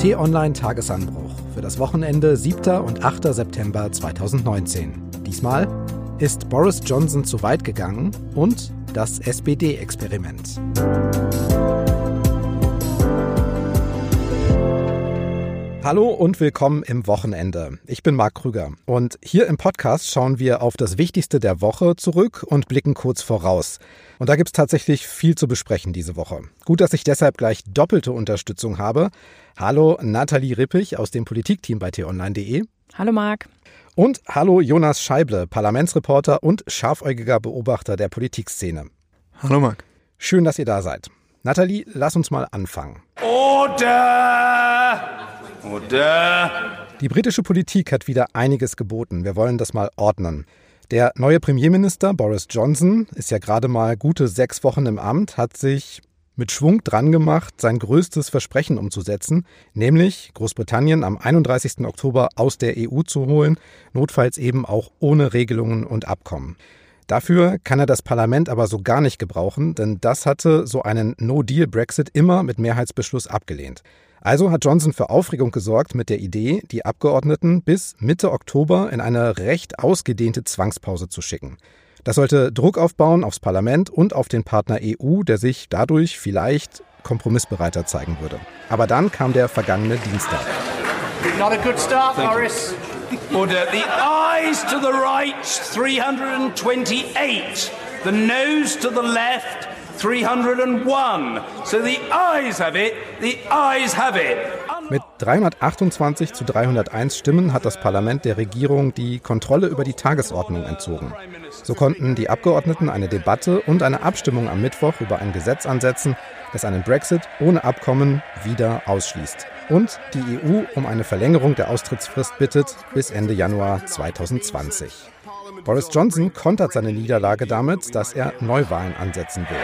T-Online Tagesanbruch für das Wochenende 7. und 8. September 2019. Diesmal ist Boris Johnson zu weit gegangen und das SPD-Experiment. Hallo und willkommen im Wochenende. Ich bin Marc Krüger und hier im Podcast schauen wir auf das Wichtigste der Woche zurück und blicken kurz voraus. Und da gibt es tatsächlich viel zu besprechen diese Woche. Gut, dass ich deshalb gleich doppelte Unterstützung habe. Hallo Nathalie Rippich aus dem Politikteam bei t-online.de. Hallo Marc. Und hallo Jonas Scheible, Parlamentsreporter und scharfäugiger Beobachter der Politikszene. Hallo Marc. Schön, dass ihr da seid. Nathalie, lass uns mal anfangen. Order! Order! Die britische Politik hat wieder einiges geboten. Wir wollen das mal ordnen. Der neue Premierminister Boris Johnson ist ja gerade mal gute sechs Wochen im Amt, hat sich mit Schwung dran gemacht, sein größtes Versprechen umzusetzen, nämlich Großbritannien am 31. Oktober aus der EU zu holen, notfalls eben auch ohne Regelungen und Abkommen. Dafür kann er das Parlament aber so gar nicht gebrauchen, denn das hatte so einen No-Deal-Brexit immer mit Mehrheitsbeschluss abgelehnt. Also hat Johnson für Aufregung gesorgt mit der Idee, die Abgeordneten bis Mitte Oktober in eine recht ausgedehnte Zwangspause zu schicken. Das sollte Druck aufbauen aufs Parlament und auf den Partner EU, der sich dadurch vielleicht kompromissbereiter zeigen würde. Aber dann kam der vergangene Dienstag. Not a good start, Boris. Order. The eyes to the right, 328. The nose to the left, 301. So the eyes have it, the eyes have it. Mit 328 zu 301 Stimmen hat das Parlament der Regierung die Kontrolle über die Tagesordnung entzogen. So konnten die Abgeordneten eine Debatte und eine Abstimmung am Mittwoch über ein Gesetz ansetzen, das einen Brexit ohne Abkommen wieder ausschließt. Und die EU um eine Verlängerung der Austrittsfrist bittet bis Ende Januar 2020. Boris Johnson kontert seine Niederlage damit, dass er Neuwahlen ansetzen will.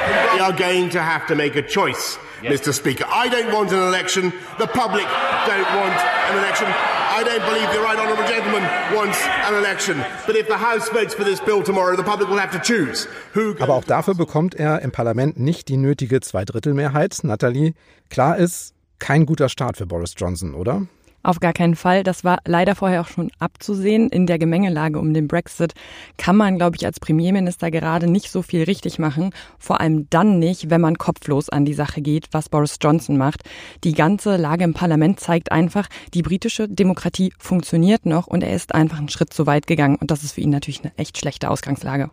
Mr. Speaker. I don't want an election. The public don't want an election. I don't believe the right honourable gentleman wants an election. But if the House votes for this bill tomorrow, the public will have to choose who. Aber auch dafür bekommt er im Parlament nicht die nötige Zweidrittelmehrheit. Nathalie, klar ist, kein guter Start für Boris Johnson, oder? Auf gar keinen Fall. Das war leider vorher auch schon abzusehen. In der Gemengelage um den Brexit kann man, glaube ich, als Premierminister gerade nicht so viel richtig machen. Vor allem dann nicht, wenn man kopflos an die Sache geht, was Boris Johnson macht. Die ganze Lage im Parlament zeigt einfach, die britische Demokratie funktioniert noch und er ist einfach einen Schritt zu weit gegangen. Und das ist für ihn natürlich eine echt schlechte Ausgangslage.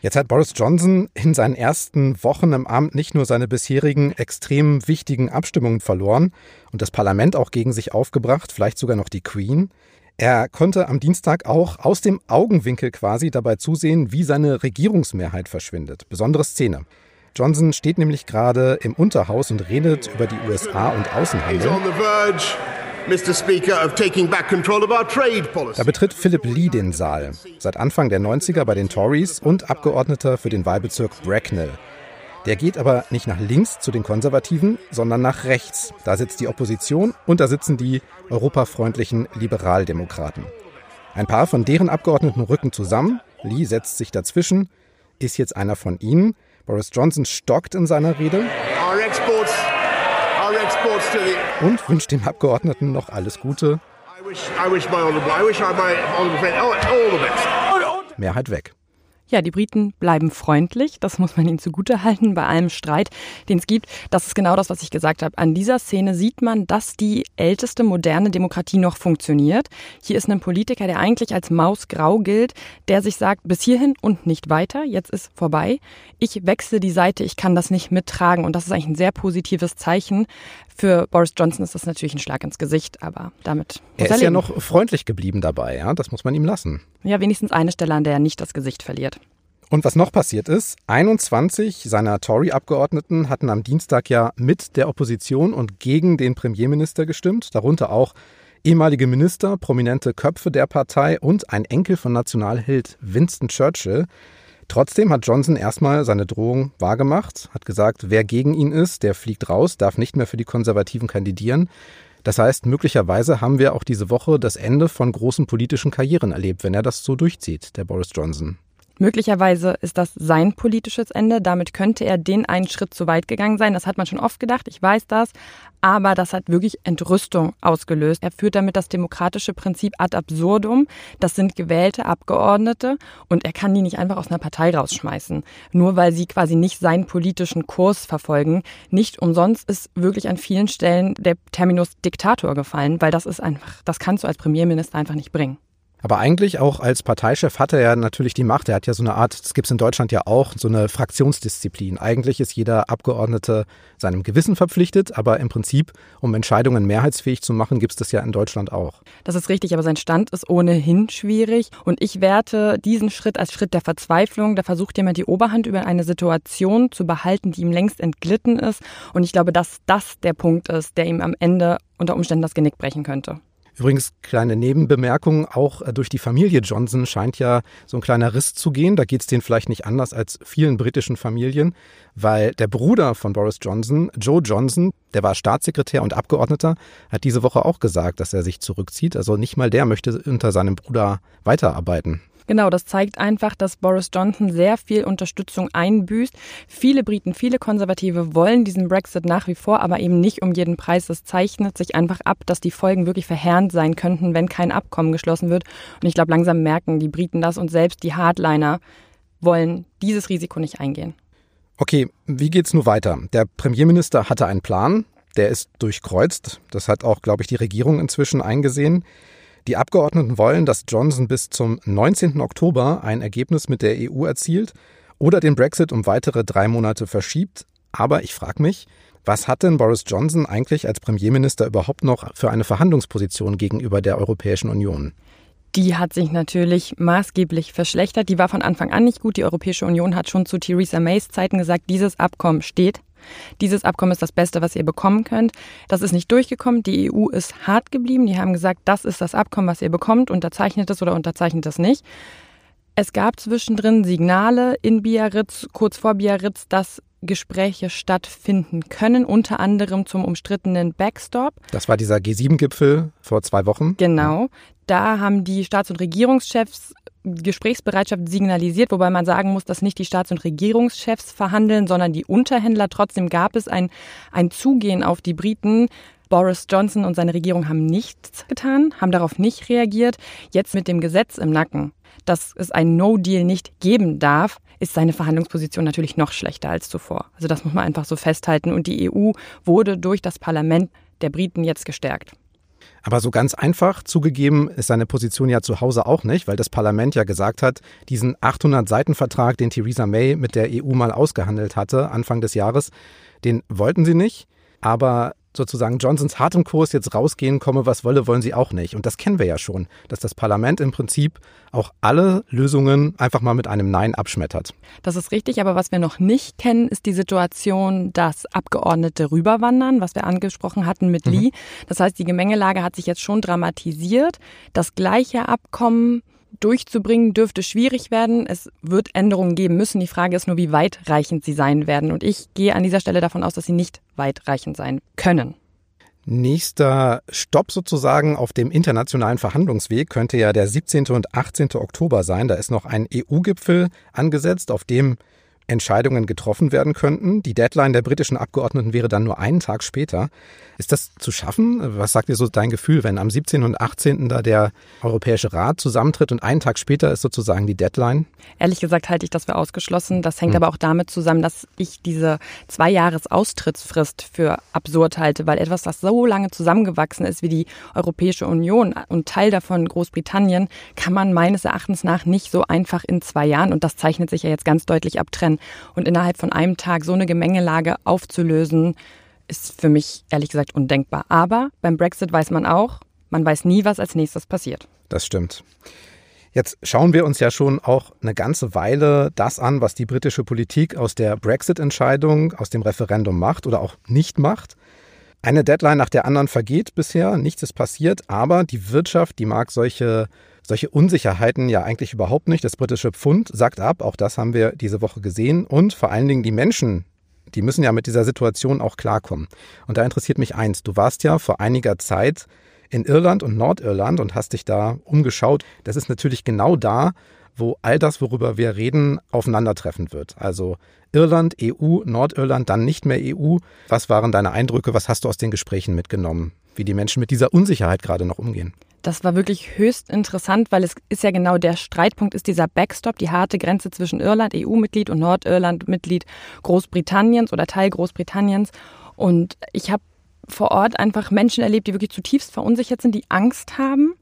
Jetzt hat Boris Johnson in seinen ersten Wochen im Amt nicht nur seine bisherigen extrem wichtigen Abstimmungen verloren und das Parlament auch gegen sich aufgebracht, vielleicht sogar noch die Queen. Er konnte am Dienstag auch aus dem Augenwinkel quasi dabei zusehen, wie seine Regierungsmehrheit verschwindet. Besondere Szene. Johnson steht nämlich gerade im Unterhaus und redet über die USA und Außenhandel. Mr. Speaker, of taking back control of our trade policy. Da betritt Philip Lee den Saal, seit Anfang der 90er bei den Tories und Abgeordneter für den Wahlbezirk Bracknell. Der geht aber nicht nach links zu den Konservativen, sondern nach rechts. Da sitzt die Opposition und da sitzen die europafreundlichen Liberaldemokraten. Ein paar von deren Abgeordneten rücken zusammen. Lee setzt sich dazwischen, ist jetzt einer von ihnen. Boris Johnson stockt in seiner Rede our exports to the. Und wünscht dem Abgeordneten noch alles Gute. I wish, I wish my honourable, I wish my honourable friend all, all the best. Mehrheit weg. Ja, die Briten bleiben freundlich, das muss man ihnen zugutehalten bei allem Streit, den es gibt. Das ist genau das, was ich gesagt habe. An dieser Szene sieht man, dass die älteste moderne Demokratie noch funktioniert. Hier ist ein Politiker, der eigentlich als Mausgrau gilt, der sich sagt, bis hierhin und nicht weiter, jetzt ist vorbei. Ich wechsle die Seite, ich kann das nicht mittragen und das ist eigentlich ein sehr positives Zeichen. Für Boris Johnson ist das natürlich ein Schlag ins Gesicht, aber damit Er ist ja leben. noch freundlich geblieben dabei, ja, das muss man ihm lassen. Ja, wenigstens eine Stelle, an der er nicht das Gesicht verliert. Und was noch passiert ist, 21 seiner Tory-Abgeordneten hatten am Dienstag ja mit der Opposition und gegen den Premierminister gestimmt, darunter auch ehemalige Minister, prominente Köpfe der Partei und ein Enkel von Nationalheld Winston Churchill. Trotzdem hat Johnson erstmal seine Drohung wahrgemacht, hat gesagt, wer gegen ihn ist, der fliegt raus, darf nicht mehr für die Konservativen kandidieren. Das heißt, möglicherweise haben wir auch diese Woche das Ende von großen politischen Karrieren erlebt, wenn er das so durchzieht, der Boris Johnson. Möglicherweise ist das sein politisches Ende. Damit könnte er den einen Schritt zu weit gegangen sein. Das hat man schon oft gedacht. Ich weiß das. Aber das hat wirklich Entrüstung ausgelöst. Er führt damit das demokratische Prinzip ad absurdum. Das sind gewählte Abgeordnete und er kann die nicht einfach aus einer Partei rausschmeißen. Nur weil sie quasi nicht seinen politischen Kurs verfolgen. Nicht umsonst ist wirklich an vielen Stellen der Terminus Diktator gefallen, weil das ist einfach, das kannst du als Premierminister einfach nicht bringen. Aber eigentlich auch als Parteichef hat er ja natürlich die Macht. Er hat ja so eine Art, das gibt es in Deutschland ja auch, so eine Fraktionsdisziplin. Eigentlich ist jeder Abgeordnete seinem Gewissen verpflichtet, aber im Prinzip, um Entscheidungen mehrheitsfähig zu machen, gibt es das ja in Deutschland auch. Das ist richtig, aber sein Stand ist ohnehin schwierig. Und ich werte diesen Schritt als Schritt der Verzweiflung. Da versucht jemand die Oberhand über eine Situation zu behalten, die ihm längst entglitten ist. Und ich glaube, dass das der Punkt ist, der ihm am Ende unter Umständen das Genick brechen könnte. Übrigens, kleine Nebenbemerkung, auch äh, durch die Familie Johnson scheint ja so ein kleiner Riss zu gehen. Da geht es denen vielleicht nicht anders als vielen britischen Familien, weil der Bruder von Boris Johnson, Joe Johnson, der war Staatssekretär und Abgeordneter, hat diese Woche auch gesagt, dass er sich zurückzieht. Also nicht mal der möchte unter seinem Bruder weiterarbeiten. Genau, das zeigt einfach, dass Boris Johnson sehr viel Unterstützung einbüßt. Viele Briten, viele Konservative wollen diesen Brexit nach wie vor, aber eben nicht um jeden Preis. Es zeichnet sich einfach ab, dass die Folgen wirklich verheerend sein könnten, wenn kein Abkommen geschlossen wird. Und ich glaube, langsam merken die Briten das und selbst die Hardliner wollen dieses Risiko nicht eingehen. Okay, wie geht's nun weiter? Der Premierminister hatte einen Plan, der ist durchkreuzt. Das hat auch, glaube ich, die Regierung inzwischen eingesehen. Die Abgeordneten wollen, dass Johnson bis zum 19. Oktober ein Ergebnis mit der EU erzielt oder den Brexit um weitere drei Monate verschiebt. Aber ich frage mich, was hat denn Boris Johnson eigentlich als Premierminister überhaupt noch für eine Verhandlungsposition gegenüber der Europäischen Union? Die hat sich natürlich maßgeblich verschlechtert. Die war von Anfang an nicht gut. Die Europäische Union hat schon zu Theresa Mays Zeiten gesagt, dieses Abkommen steht. Dieses Abkommen ist das Beste, was ihr bekommen könnt. Das ist nicht durchgekommen. Die EU ist hart geblieben. Die haben gesagt, das ist das Abkommen, was ihr bekommt. Unterzeichnet es oder unterzeichnet es nicht. Es gab zwischendrin Signale in Biarritz, kurz vor Biarritz, dass Gespräche stattfinden können, unter anderem zum umstrittenen Backstop. Das war dieser G7-Gipfel vor zwei Wochen. Genau. Da haben die Staats- und Regierungschefs Gesprächsbereitschaft signalisiert, wobei man sagen muss, dass nicht die Staats- und Regierungschefs verhandeln, sondern die Unterhändler. Trotzdem gab es ein, ein Zugehen auf die Briten. Boris Johnson und seine Regierung haben nichts getan, haben darauf nicht reagiert. Jetzt mit dem Gesetz im Nacken, dass es ein No-Deal nicht geben darf, ist seine Verhandlungsposition natürlich noch schlechter als zuvor. Also das muss man einfach so festhalten. Und die EU wurde durch das Parlament der Briten jetzt gestärkt. Aber so ganz einfach zugegeben ist seine Position ja zu Hause auch nicht, weil das Parlament ja gesagt hat, diesen 800-Seiten-Vertrag, den Theresa May mit der EU mal ausgehandelt hatte, Anfang des Jahres, den wollten sie nicht. Aber sozusagen Johnsons hartem Kurs jetzt rausgehen, komme was wolle, wollen sie auch nicht. Und das kennen wir ja schon, dass das Parlament im Prinzip auch alle Lösungen einfach mal mit einem Nein abschmettert. Das ist richtig, aber was wir noch nicht kennen, ist die Situation, dass Abgeordnete rüberwandern, was wir angesprochen hatten mit mhm. Lee. Das heißt, die Gemengelage hat sich jetzt schon dramatisiert. Das gleiche Abkommen durchzubringen, dürfte schwierig werden. Es wird Änderungen geben müssen. Die Frage ist nur, wie weitreichend sie sein werden. Und ich gehe an dieser Stelle davon aus, dass sie nicht weitreichend sein können. Nächster Stopp sozusagen auf dem internationalen Verhandlungsweg könnte ja der 17. und 18. Oktober sein. Da ist noch ein EU-Gipfel angesetzt, auf dem Entscheidungen getroffen werden könnten. Die Deadline der britischen Abgeordneten wäre dann nur einen Tag später. Ist das zu schaffen? Was sagt dir so dein Gefühl, wenn am 17. und 18. da der Europäische Rat zusammentritt und einen Tag später ist sozusagen die Deadline? Ehrlich gesagt halte ich das für ausgeschlossen. Das hängt hm. aber auch damit zusammen, dass ich diese zwei Jahres Austrittsfrist für absurd halte, weil etwas, das so lange zusammengewachsen ist wie die Europäische Union und Teil davon Großbritannien, kann man meines Erachtens nach nicht so einfach in zwei Jahren, und das zeichnet sich ja jetzt ganz deutlich und innerhalb von einem Tag so eine Gemengelage aufzulösen, ist für mich ehrlich gesagt undenkbar. Aber beim Brexit weiß man auch, man weiß nie, was als nächstes passiert. Das stimmt. Jetzt schauen wir uns ja schon auch eine ganze Weile das an, was die britische Politik aus der Brexit-Entscheidung, aus dem Referendum macht oder auch nicht macht. Eine Deadline nach der anderen vergeht bisher, nichts ist passiert, aber die Wirtschaft, die mag solche solche Unsicherheiten ja eigentlich überhaupt nicht. Das britische Pfund sagt ab, auch das haben wir diese Woche gesehen. Und vor allen Dingen die Menschen, die müssen ja mit dieser Situation auch klarkommen. Und da interessiert mich eins. Du warst ja vor einiger Zeit in Irland und Nordirland und hast dich da umgeschaut. Das ist natürlich genau da, wo all das, worüber wir reden, aufeinandertreffen wird. Also Irland, EU, Nordirland, dann nicht mehr EU. Was waren deine Eindrücke? Was hast du aus den Gesprächen mitgenommen? Wie die Menschen mit dieser Unsicherheit gerade noch umgehen? Das war wirklich höchst interessant, weil es ist ja genau der Streitpunkt, ist dieser Backstop, die harte Grenze zwischen Irland, EU-Mitglied und Nordirland, Mitglied Großbritanniens oder Teil Großbritanniens. Und ich habe vor Ort einfach Menschen erlebt, die wirklich zutiefst verunsichert sind, die Angst haben,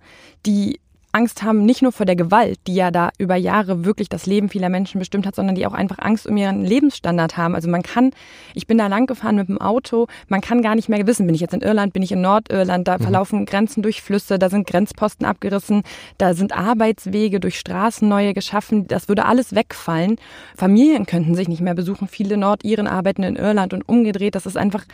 die Angst haben, nicht nur vor der Gewalt, die ja da über Jahre wirklich das Leben vieler Menschen bestimmt hat, sondern die auch einfach Angst um ihren Lebensstandard haben. Also man kann, ich bin da lang gefahren mit dem Auto, man kann gar nicht mehr wissen, bin ich jetzt in Irland, bin ich in Nordirland, da mhm. verlaufen Grenzen durch Flüsse, da sind Grenzposten abgerissen, da sind Arbeitswege durch Straßen neue geschaffen, das würde alles wegfallen. Familien könnten sich nicht mehr besuchen, viele Nordiren arbeiten in Irland und umgedreht, das ist einfach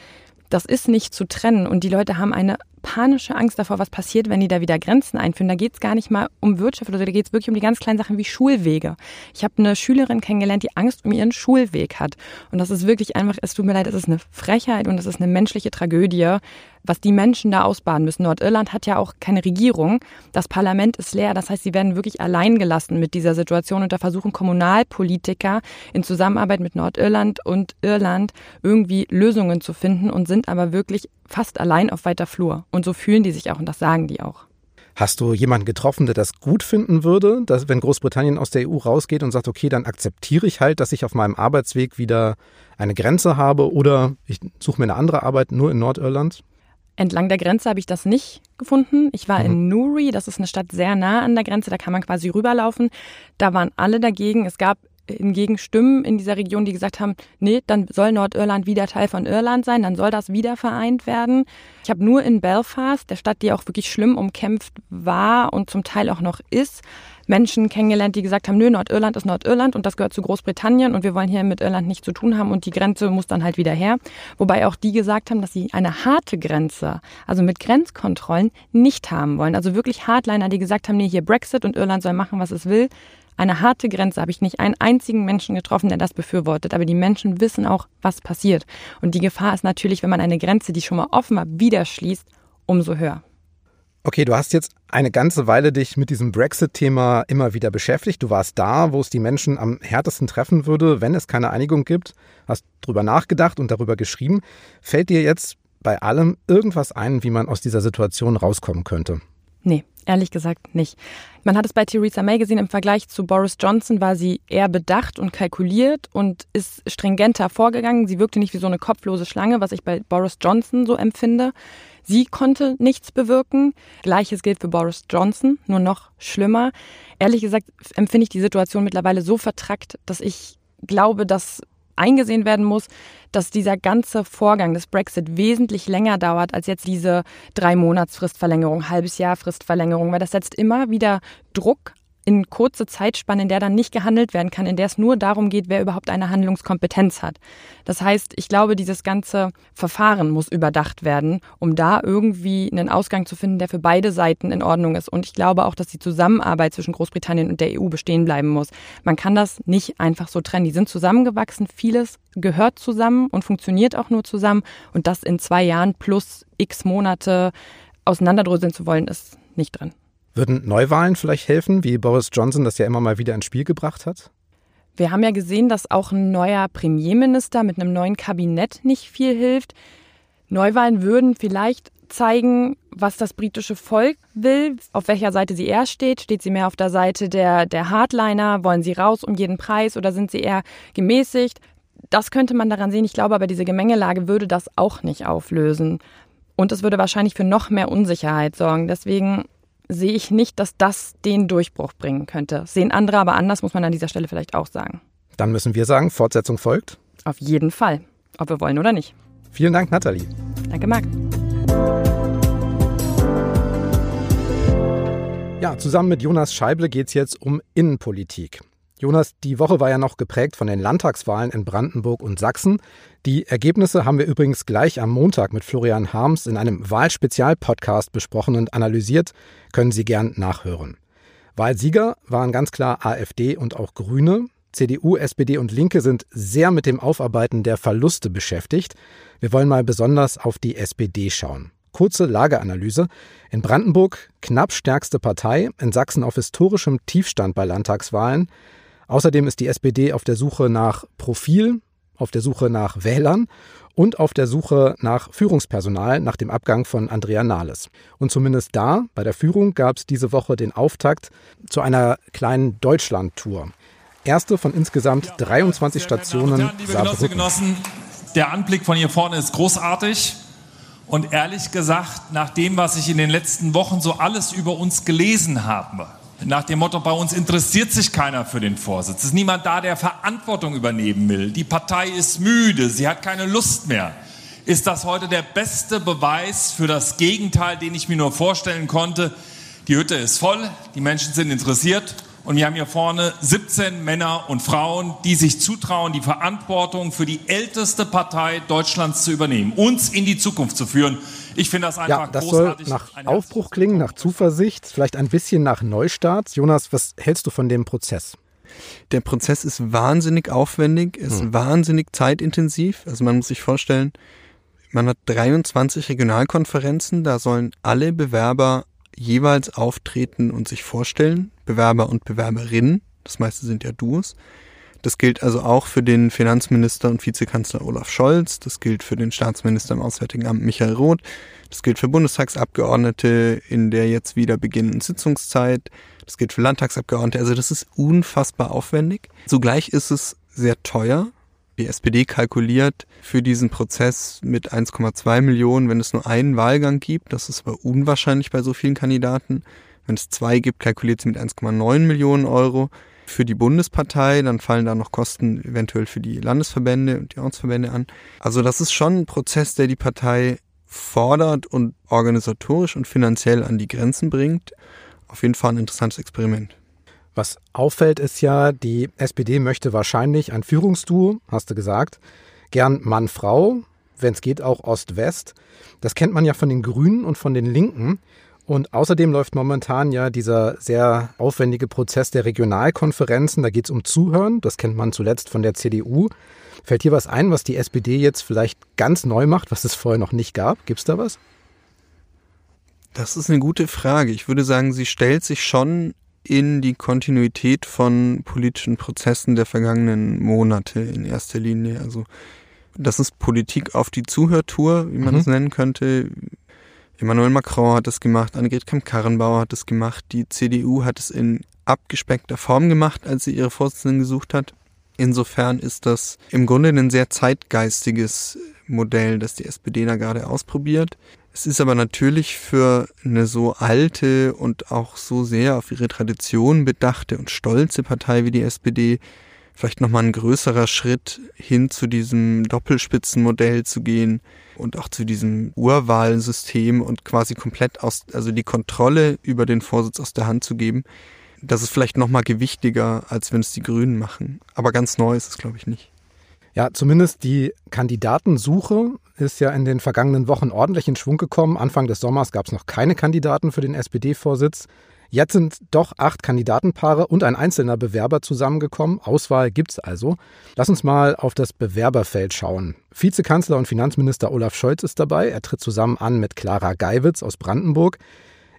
das ist nicht zu trennen. Und die Leute haben eine panische Angst davor, was passiert, wenn die da wieder Grenzen einführen. Da geht es gar nicht mal um Wirtschaft oder da geht es wirklich um die ganz kleinen Sachen wie Schulwege. Ich habe eine Schülerin kennengelernt, die Angst um ihren Schulweg hat. Und das ist wirklich einfach, es tut mir leid, es ist eine Frechheit und es ist eine menschliche Tragödie, was die Menschen da ausbaden müssen. Nordirland hat ja auch keine Regierung. Das Parlament ist leer. Das heißt, sie werden wirklich allein gelassen mit dieser Situation und da versuchen Kommunalpolitiker in Zusammenarbeit mit Nordirland und Irland irgendwie Lösungen zu finden und sind aber wirklich fast allein auf weiter Flur. Und so fühlen die sich auch und das sagen die auch. Hast du jemanden getroffen, der das gut finden würde, dass wenn Großbritannien aus der EU rausgeht und sagt, okay, dann akzeptiere ich halt, dass ich auf meinem Arbeitsweg wieder eine Grenze habe oder ich suche mir eine andere Arbeit nur in Nordirland? Entlang der Grenze habe ich das nicht gefunden. Ich war mhm. in Newry, das ist eine Stadt sehr nah an der Grenze, da kann man quasi rüberlaufen. Da waren alle dagegen. Es gab hingegen Stimmen in dieser Region, die gesagt haben, nee, dann soll Nordirland wieder Teil von Irland sein, dann soll das wieder vereint werden. Ich habe nur in Belfast, der Stadt, die auch wirklich schlimm umkämpft war und zum Teil auch noch ist, Menschen kennengelernt, die gesagt haben, nö, Nordirland ist Nordirland und das gehört zu Großbritannien und wir wollen hier mit Irland nichts zu tun haben und die Grenze muss dann halt wieder her. Wobei auch die gesagt haben, dass sie eine harte Grenze, also mit Grenzkontrollen, nicht haben wollen. Also wirklich Hardliner, die gesagt haben, nee, hier Brexit und Irland soll machen, was es will. Eine harte Grenze habe ich nicht einen einzigen Menschen getroffen, der das befürwortet. Aber die Menschen wissen auch, was passiert. Und die Gefahr ist natürlich, wenn man eine Grenze, die schon mal offen war, wieder schließt, umso höher. Okay, du hast jetzt eine ganze Weile dich mit diesem Brexit-Thema immer wieder beschäftigt. Du warst da, wo es die Menschen am härtesten treffen würde, wenn es keine Einigung gibt. Hast drüber nachgedacht und darüber geschrieben. Fällt dir jetzt bei allem irgendwas ein, wie man aus dieser Situation rauskommen könnte? Nee, ehrlich gesagt nicht. Man hat es bei Theresa May gesehen, im Vergleich zu Boris Johnson war sie eher bedacht und kalkuliert und ist stringenter vorgegangen. Sie wirkte nicht wie so eine kopflose Schlange, was ich bei Boris Johnson so empfinde. Sie konnte nichts bewirken. Gleiches gilt für Boris Johnson, nur noch schlimmer. Ehrlich gesagt empfinde ich die Situation mittlerweile so vertrackt, dass ich glaube, dass eingesehen werden muss, dass dieser ganze Vorgang des Brexit wesentlich länger dauert als jetzt diese drei Monatsfristverlängerung, halbes Jahr Fristverlängerung, weil das setzt immer wieder Druck in kurze Zeitspanne, in der dann nicht gehandelt werden kann, in der es nur darum geht, wer überhaupt eine Handlungskompetenz hat. Das heißt, ich glaube, dieses ganze Verfahren muss überdacht werden, um da irgendwie einen Ausgang zu finden, der für beide Seiten in Ordnung ist. Und ich glaube auch, dass die Zusammenarbeit zwischen Großbritannien und der EU bestehen bleiben muss. Man kann das nicht einfach so trennen. Die sind zusammengewachsen, vieles gehört zusammen und funktioniert auch nur zusammen. Und das in zwei Jahren plus x Monate auseinanderdröseln zu wollen, ist nicht drin. Würden Neuwahlen vielleicht helfen, wie Boris Johnson das ja immer mal wieder ins Spiel gebracht hat? Wir haben ja gesehen, dass auch ein neuer Premierminister mit einem neuen Kabinett nicht viel hilft. Neuwahlen würden vielleicht zeigen, was das britische Volk will, auf welcher Seite sie eher steht. Steht sie mehr auf der Seite der, der Hardliner? Wollen sie raus um jeden Preis oder sind sie eher gemäßigt? Das könnte man daran sehen. Ich glaube aber, diese Gemengelage würde das auch nicht auflösen. Und es würde wahrscheinlich für noch mehr Unsicherheit sorgen. Deswegen sehe ich nicht, dass das den Durchbruch bringen könnte. Sehen andere aber anders, muss man an dieser Stelle vielleicht auch sagen. Dann müssen wir sagen, Fortsetzung folgt. Auf jeden Fall, ob wir wollen oder nicht. Vielen Dank, Nathalie. Danke, Marc. Ja, zusammen mit Jonas Scheible geht es jetzt um Innenpolitik. Jonas, die Woche war ja noch geprägt von den Landtagswahlen in Brandenburg und Sachsen. Die Ergebnisse haben wir übrigens gleich am Montag mit Florian Harms in einem Wahlspezial-Podcast besprochen und analysiert. Können Sie gern nachhören. Wahlsieger waren ganz klar AfD und auch Grüne. CDU, SPD und Linke sind sehr mit dem Aufarbeiten der Verluste beschäftigt. Wir wollen mal besonders auf die SPD schauen. kurze Lageanalyse. In Brandenburg knapp stärkste Partei, in Sachsen auf historischem Tiefstand bei Landtagswahlen. Außerdem ist die SPD auf der Suche nach Profil, auf der Suche nach Wählern und auf der Suche nach Führungspersonal nach dem Abgang von Andrea Nahles. Und zumindest da, bei der Führung, gab es diese Woche den Auftakt zu einer kleinen Deutschland-Tour. Erste von insgesamt 23 Stationen. Herren, liebe Genossinnen Genossen, der Anblick von hier vorne ist großartig. Und ehrlich gesagt, nach dem, was ich in den letzten Wochen so alles über uns gelesen habe, nach dem Motto, bei uns interessiert sich keiner für den Vorsitz. Es ist niemand da, der Verantwortung übernehmen will. Die Partei ist müde, sie hat keine Lust mehr. Ist das heute der beste Beweis für das Gegenteil, den ich mir nur vorstellen konnte? Die Hütte ist voll, die Menschen sind interessiert und wir haben hier vorne 17 Männer und Frauen, die sich zutrauen, die Verantwortung für die älteste Partei Deutschlands zu übernehmen, uns in die Zukunft zu führen. Ich finde das einfach ja, das großartig. soll nach Aufbruch klingen, nach Zuversicht, vielleicht ein bisschen nach Neustart. Jonas, was hältst du von dem Prozess? Der Prozess ist wahnsinnig aufwendig, ist hm. wahnsinnig zeitintensiv. Also man muss sich vorstellen, man hat 23 Regionalkonferenzen, da sollen alle Bewerber jeweils auftreten und sich vorstellen, Bewerber und Bewerberinnen. Das meiste sind ja Duos. Das gilt also auch für den Finanzminister und Vizekanzler Olaf Scholz. Das gilt für den Staatsminister im Auswärtigen Amt Michael Roth. Das gilt für Bundestagsabgeordnete in der jetzt wieder beginnenden Sitzungszeit. Das gilt für Landtagsabgeordnete. Also das ist unfassbar aufwendig. Zugleich ist es sehr teuer. Die SPD kalkuliert für diesen Prozess mit 1,2 Millionen, wenn es nur einen Wahlgang gibt. Das ist aber unwahrscheinlich bei so vielen Kandidaten. Wenn es zwei gibt, kalkuliert sie mit 1,9 Millionen Euro für die Bundespartei, dann fallen da noch Kosten eventuell für die Landesverbände und die Ortsverbände an. Also das ist schon ein Prozess, der die Partei fordert und organisatorisch und finanziell an die Grenzen bringt. Auf jeden Fall ein interessantes Experiment. Was auffällt, ist ja, die SPD möchte wahrscheinlich ein Führungsduo, hast du gesagt. Gern Mann-Frau, wenn es geht auch Ost-West. Das kennt man ja von den Grünen und von den Linken. Und außerdem läuft momentan ja dieser sehr aufwendige Prozess der Regionalkonferenzen. Da geht es um Zuhören. Das kennt man zuletzt von der CDU. Fällt dir was ein, was die SPD jetzt vielleicht ganz neu macht, was es vorher noch nicht gab? Gibt es da was? Das ist eine gute Frage. Ich würde sagen, sie stellt sich schon in die Kontinuität von politischen Prozessen der vergangenen Monate in erster Linie. Also das ist Politik auf die Zuhörtour, wie man es mhm. nennen könnte. Emmanuel Macron hat es gemacht, Annegret Kramp-Karrenbauer hat es gemacht, die CDU hat es in abgespeckter Form gemacht, als sie ihre Vorsitzenden gesucht hat. Insofern ist das im Grunde ein sehr zeitgeistiges Modell, das die SPD da gerade ausprobiert. Es ist aber natürlich für eine so alte und auch so sehr auf ihre Tradition bedachte und stolze Partei wie die SPD vielleicht nochmal ein größerer Schritt hin zu diesem Doppelspitzenmodell zu gehen und auch zu diesem Urwahlsystem und quasi komplett aus, also die Kontrolle über den Vorsitz aus der Hand zu geben. Das ist vielleicht nochmal gewichtiger, als wenn es die Grünen machen. Aber ganz neu ist es, glaube ich, nicht. Ja, zumindest die Kandidatensuche ist ja in den vergangenen Wochen ordentlich in Schwung gekommen. Anfang des Sommers gab es noch keine Kandidaten für den SPD-Vorsitz. Jetzt sind doch acht Kandidatenpaare und ein einzelner Bewerber zusammengekommen. Auswahl gibt's also. Lass uns mal auf das Bewerberfeld schauen. Vizekanzler und Finanzminister Olaf Scholz ist dabei. Er tritt zusammen an mit Clara Geiwitz aus Brandenburg.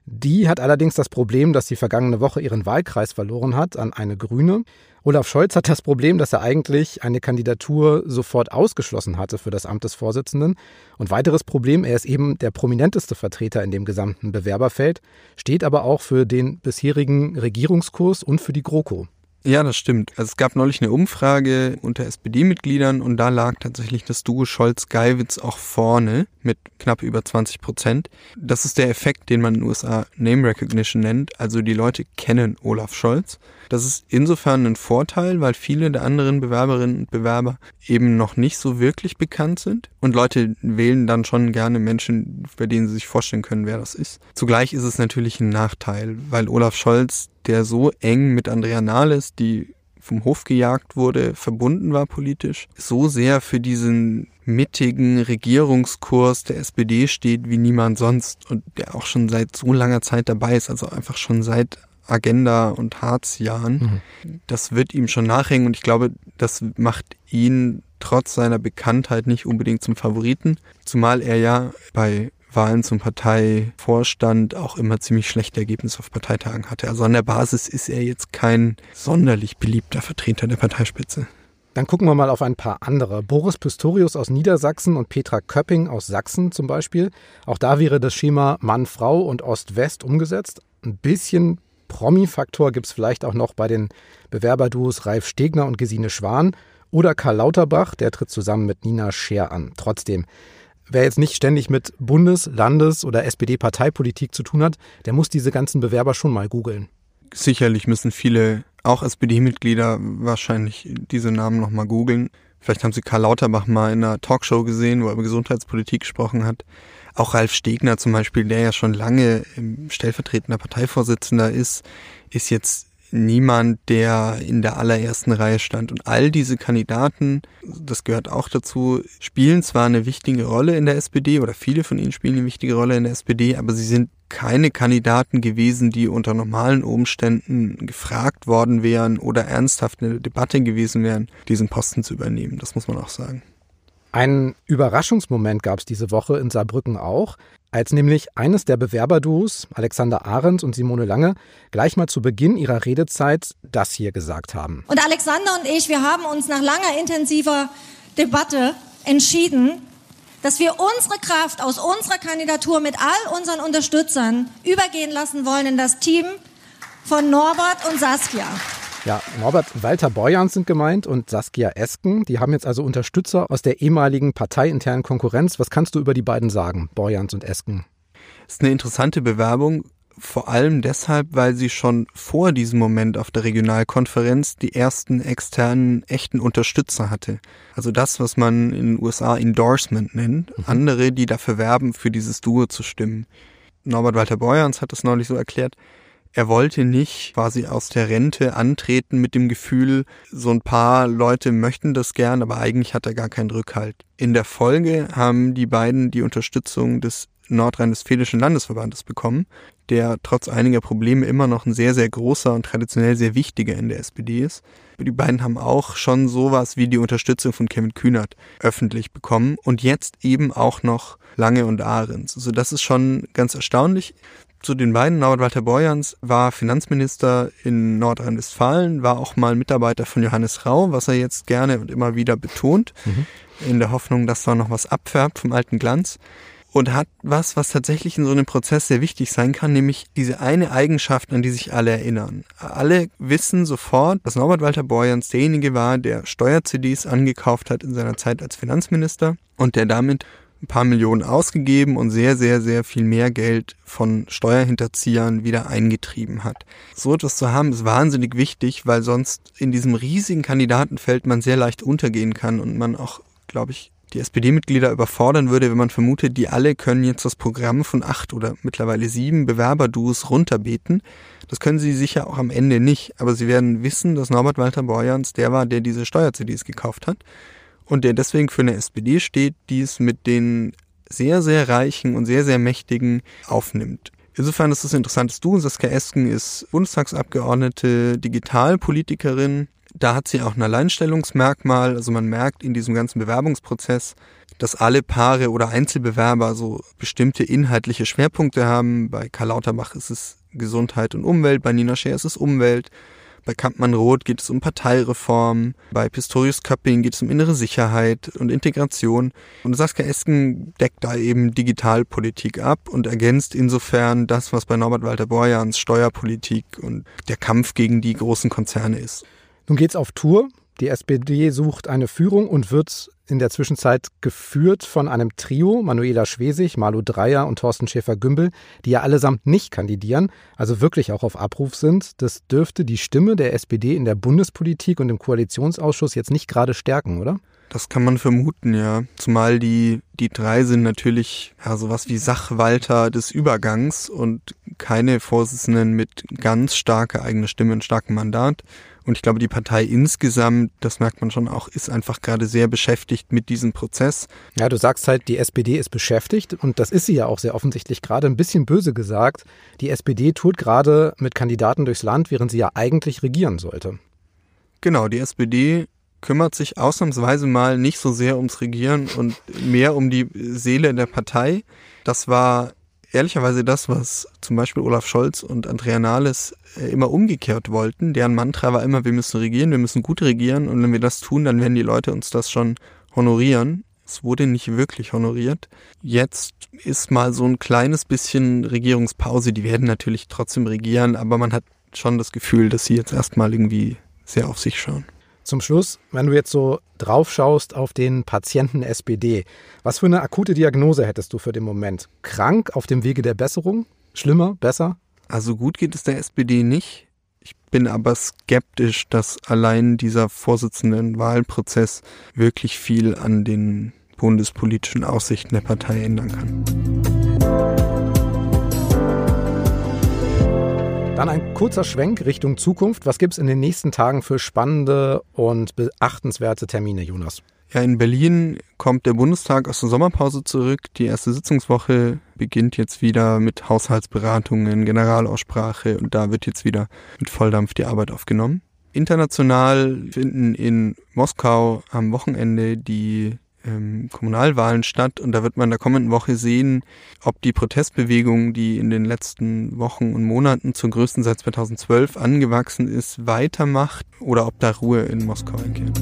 Die hat allerdings das Problem, dass sie vergangene Woche ihren Wahlkreis verloren hat an eine Grüne. Olaf Scholz hat das Problem, dass er eigentlich eine Kandidatur sofort ausgeschlossen hatte für das Amt des Vorsitzenden. Und weiteres Problem, er ist eben der prominenteste Vertreter in dem gesamten Bewerberfeld, steht aber auch für den bisherigen Regierungskurs und für die GroKo. Ja, das stimmt. Also es gab neulich eine Umfrage unter SPD-Mitgliedern und da lag tatsächlich das Duo Scholz-Geiwitz auch vorne mit knapp über 20 Prozent. Das ist der Effekt, den man in den USA Name Recognition nennt. Also die Leute kennen Olaf Scholz. Das ist insofern ein Vorteil, weil viele der anderen Bewerberinnen und Bewerber eben noch nicht so wirklich bekannt sind. Und Leute wählen dann schon gerne Menschen, bei denen sie sich vorstellen können, wer das ist. Zugleich ist es natürlich ein Nachteil, weil Olaf Scholz, der so eng mit Andrea Nahles, die vom Hof gejagt wurde, verbunden war politisch, so sehr für diesen mittigen Regierungskurs der SPD steht wie niemand sonst und der auch schon seit so langer Zeit dabei ist, also einfach schon seit Agenda und Harz-Jahren. Mhm. Das wird ihm schon nachhängen und ich glaube, das macht ihn trotz seiner Bekanntheit nicht unbedingt zum Favoriten, zumal er ja bei Wahlen zum Parteivorstand auch immer ziemlich schlechte Ergebnisse auf Parteitagen hatte. Also an der Basis ist er jetzt kein sonderlich beliebter Vertreter der Parteispitze. Dann gucken wir mal auf ein paar andere. Boris Pistorius aus Niedersachsen und Petra Köpping aus Sachsen zum Beispiel. Auch da wäre das Schema Mann-Frau und Ost-West umgesetzt. Ein bisschen Promi-Faktor gibt es vielleicht auch noch bei den Bewerberduos Ralf Stegner und Gesine Schwan oder Karl Lauterbach, der tritt zusammen mit Nina Scher an. Trotzdem, wer jetzt nicht ständig mit Bundes-, Landes- oder SPD-Parteipolitik zu tun hat, der muss diese ganzen Bewerber schon mal googeln. Sicherlich müssen viele, auch SPD-Mitglieder, wahrscheinlich diese Namen nochmal googeln. Vielleicht haben sie Karl Lauterbach mal in einer Talkshow gesehen, wo er über Gesundheitspolitik gesprochen hat. Auch Ralf Stegner zum Beispiel, der ja schon lange stellvertretender Parteivorsitzender ist, ist jetzt niemand, der in der allerersten Reihe stand. Und all diese Kandidaten, das gehört auch dazu, spielen zwar eine wichtige Rolle in der SPD oder viele von ihnen spielen eine wichtige Rolle in der SPD, aber sie sind keine Kandidaten gewesen, die unter normalen Umständen gefragt worden wären oder ernsthaft eine Debatte gewesen wären, diesen Posten zu übernehmen. Das muss man auch sagen. Einen Überraschungsmoment gab es diese Woche in Saarbrücken auch, als nämlich eines der Bewerberduos, Alexander Arendt und Simone Lange, gleich mal zu Beginn ihrer Redezeit das hier gesagt haben. Und Alexander und ich, wir haben uns nach langer intensiver Debatte entschieden, dass wir unsere Kraft aus unserer Kandidatur mit all unseren Unterstützern übergehen lassen wollen in das Team von Norbert und Saskia. Ja, Norbert Walter Borjans sind gemeint und Saskia Esken. Die haben jetzt also Unterstützer aus der ehemaligen parteiinternen Konkurrenz. Was kannst du über die beiden sagen, Borjans und Esken? Das ist eine interessante Bewerbung, vor allem deshalb, weil sie schon vor diesem Moment auf der Regionalkonferenz die ersten externen echten Unterstützer hatte. Also das, was man in den USA Endorsement nennt. Mhm. Andere, die dafür werben, für dieses Duo zu stimmen. Norbert Walter Borjans hat es neulich so erklärt, er wollte nicht quasi aus der Rente antreten mit dem Gefühl, so ein paar Leute möchten das gern, aber eigentlich hat er gar keinen Rückhalt. In der Folge haben die beiden die Unterstützung des Nordrhein-Westfälischen Landesverbandes bekommen, der trotz einiger Probleme immer noch ein sehr, sehr großer und traditionell sehr wichtiger in der SPD ist. Die beiden haben auch schon sowas wie die Unterstützung von Kevin Kühnert öffentlich bekommen und jetzt eben auch noch Lange und Ahrens. Also das ist schon ganz erstaunlich zu den beiden. Norbert Walter Borjans war Finanzminister in Nordrhein-Westfalen, war auch mal Mitarbeiter von Johannes Rau, was er jetzt gerne und immer wieder betont, mhm. in der Hoffnung, dass da noch was abfärbt vom alten Glanz. Und hat was, was tatsächlich in so einem Prozess sehr wichtig sein kann, nämlich diese eine Eigenschaft, an die sich alle erinnern. Alle wissen sofort, dass Norbert Walter Borjans derjenige war, der Steuer-CDs angekauft hat in seiner Zeit als Finanzminister und der damit ein paar Millionen ausgegeben und sehr, sehr, sehr viel mehr Geld von Steuerhinterziehern wieder eingetrieben hat. So etwas zu haben ist wahnsinnig wichtig, weil sonst in diesem riesigen Kandidatenfeld man sehr leicht untergehen kann und man auch, glaube ich, die SPD-Mitglieder überfordern würde, wenn man vermutet, die alle können jetzt das Programm von acht oder mittlerweile sieben Bewerberduos runterbeten. Das können sie sicher auch am Ende nicht, aber sie werden wissen, dass Norbert Walter Borjans der war, der diese Steuer-CDs gekauft hat und der deswegen für eine SPD steht, die es mit den sehr, sehr reichen und sehr, sehr mächtigen aufnimmt. Insofern ist es ein interessantes Du. Saskia Esken ist Bundestagsabgeordnete, Digitalpolitikerin. Da hat sie auch ein Alleinstellungsmerkmal. Also man merkt in diesem ganzen Bewerbungsprozess, dass alle Paare oder Einzelbewerber so bestimmte inhaltliche Schwerpunkte haben. Bei Karl Lauterbach ist es Gesundheit und Umwelt, bei Nina Scher ist es Umwelt. Bei Kampmann-Roth geht es um Parteireform, bei Pistorius-Köpping geht es um innere Sicherheit und Integration. Und Saskia Esken deckt da eben Digitalpolitik ab und ergänzt insofern das, was bei Norbert Walter Borjans Steuerpolitik und der Kampf gegen die großen Konzerne ist. Nun geht's auf Tour. Die SPD sucht eine Führung und wird in der Zwischenzeit geführt von einem Trio, Manuela Schwesig, Malu Dreyer und Thorsten Schäfer-Gümbel, die ja allesamt nicht kandidieren, also wirklich auch auf Abruf sind. Das dürfte die Stimme der SPD in der Bundespolitik und im Koalitionsausschuss jetzt nicht gerade stärken, oder? Das kann man vermuten, ja. Zumal die, die drei sind natürlich ja, sowas wie Sachwalter des Übergangs und keine Vorsitzenden mit ganz starker eigener Stimme und starkem Mandat. Und ich glaube, die Partei insgesamt, das merkt man schon auch, ist einfach gerade sehr beschäftigt mit diesem Prozess. Ja, du sagst halt, die SPD ist beschäftigt und das ist sie ja auch sehr offensichtlich gerade ein bisschen böse gesagt. Die SPD tut gerade mit Kandidaten durchs Land, während sie ja eigentlich regieren sollte. Genau, die SPD kümmert sich ausnahmsweise mal nicht so sehr ums Regieren und mehr um die Seele der Partei. Das war ehrlicherweise das, was zum Beispiel Olaf Scholz und Andrea Nahles äh, immer umgekehrt wollten. Deren Mantra war immer, wir müssen regieren, wir müssen gut regieren und wenn wir das tun, dann werden die Leute uns das schon honorieren. Es wurde nicht wirklich honoriert. Jetzt ist mal so ein kleines bisschen Regierungspause. Die werden natürlich trotzdem regieren, aber man hat schon das Gefühl, dass sie jetzt erstmal irgendwie sehr auf sich schauen. Zum Schluss, wenn du jetzt so drauf schaust auf den Patienten SPD, was für eine akute Diagnose hättest du für den Moment? Krank auf dem Wege der Besserung? Schlimmer? Besser? Also gut geht es der SPD nicht. Ich bin aber skeptisch, dass allein dieser Vorsitzendenwahlprozess wirklich viel an den bundespolitischen Aussichten der Partei ändern kann. Dann ein kurzer Schwenk Richtung Zukunft. Was gibt es in den nächsten Tagen für spannende und beachtenswerte Termine, Jonas? Ja, in Berlin kommt der Bundestag aus der Sommerpause zurück. Die erste Sitzungswoche beginnt jetzt wieder mit Haushaltsberatungen, Generalaussprache und da wird jetzt wieder mit Volldampf die Arbeit aufgenommen. International finden in Moskau am Wochenende die ähm, Kommunalwahlen statt und da wird man in der kommenden Woche sehen, ob die Protestbewegung, die in den letzten Wochen und Monaten zur größten seit 2012 angewachsen ist, weitermacht oder ob da Ruhe in Moskau einkehrt.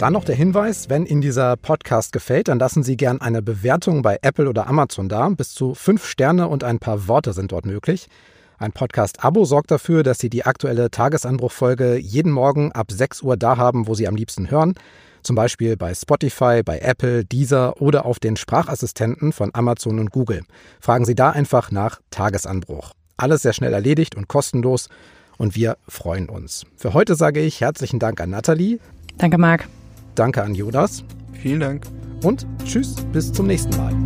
Dann noch der Hinweis, wenn Ihnen dieser Podcast gefällt, dann lassen Sie gern eine Bewertung bei Apple oder Amazon da. Bis zu fünf Sterne und ein paar Worte sind dort möglich. Ein Podcast-Abo sorgt dafür, dass Sie die aktuelle Tagesanbruchfolge jeden Morgen ab 6 Uhr da haben, wo Sie am liebsten hören. Zum Beispiel bei Spotify, bei Apple, Deezer oder auf den Sprachassistenten von Amazon und Google. Fragen Sie da einfach nach Tagesanbruch. Alles sehr schnell erledigt und kostenlos und wir freuen uns. Für heute sage ich herzlichen Dank an Nathalie. Danke, Marc. Danke an Jonas. Vielen Dank. Und tschüss, bis zum nächsten Mal.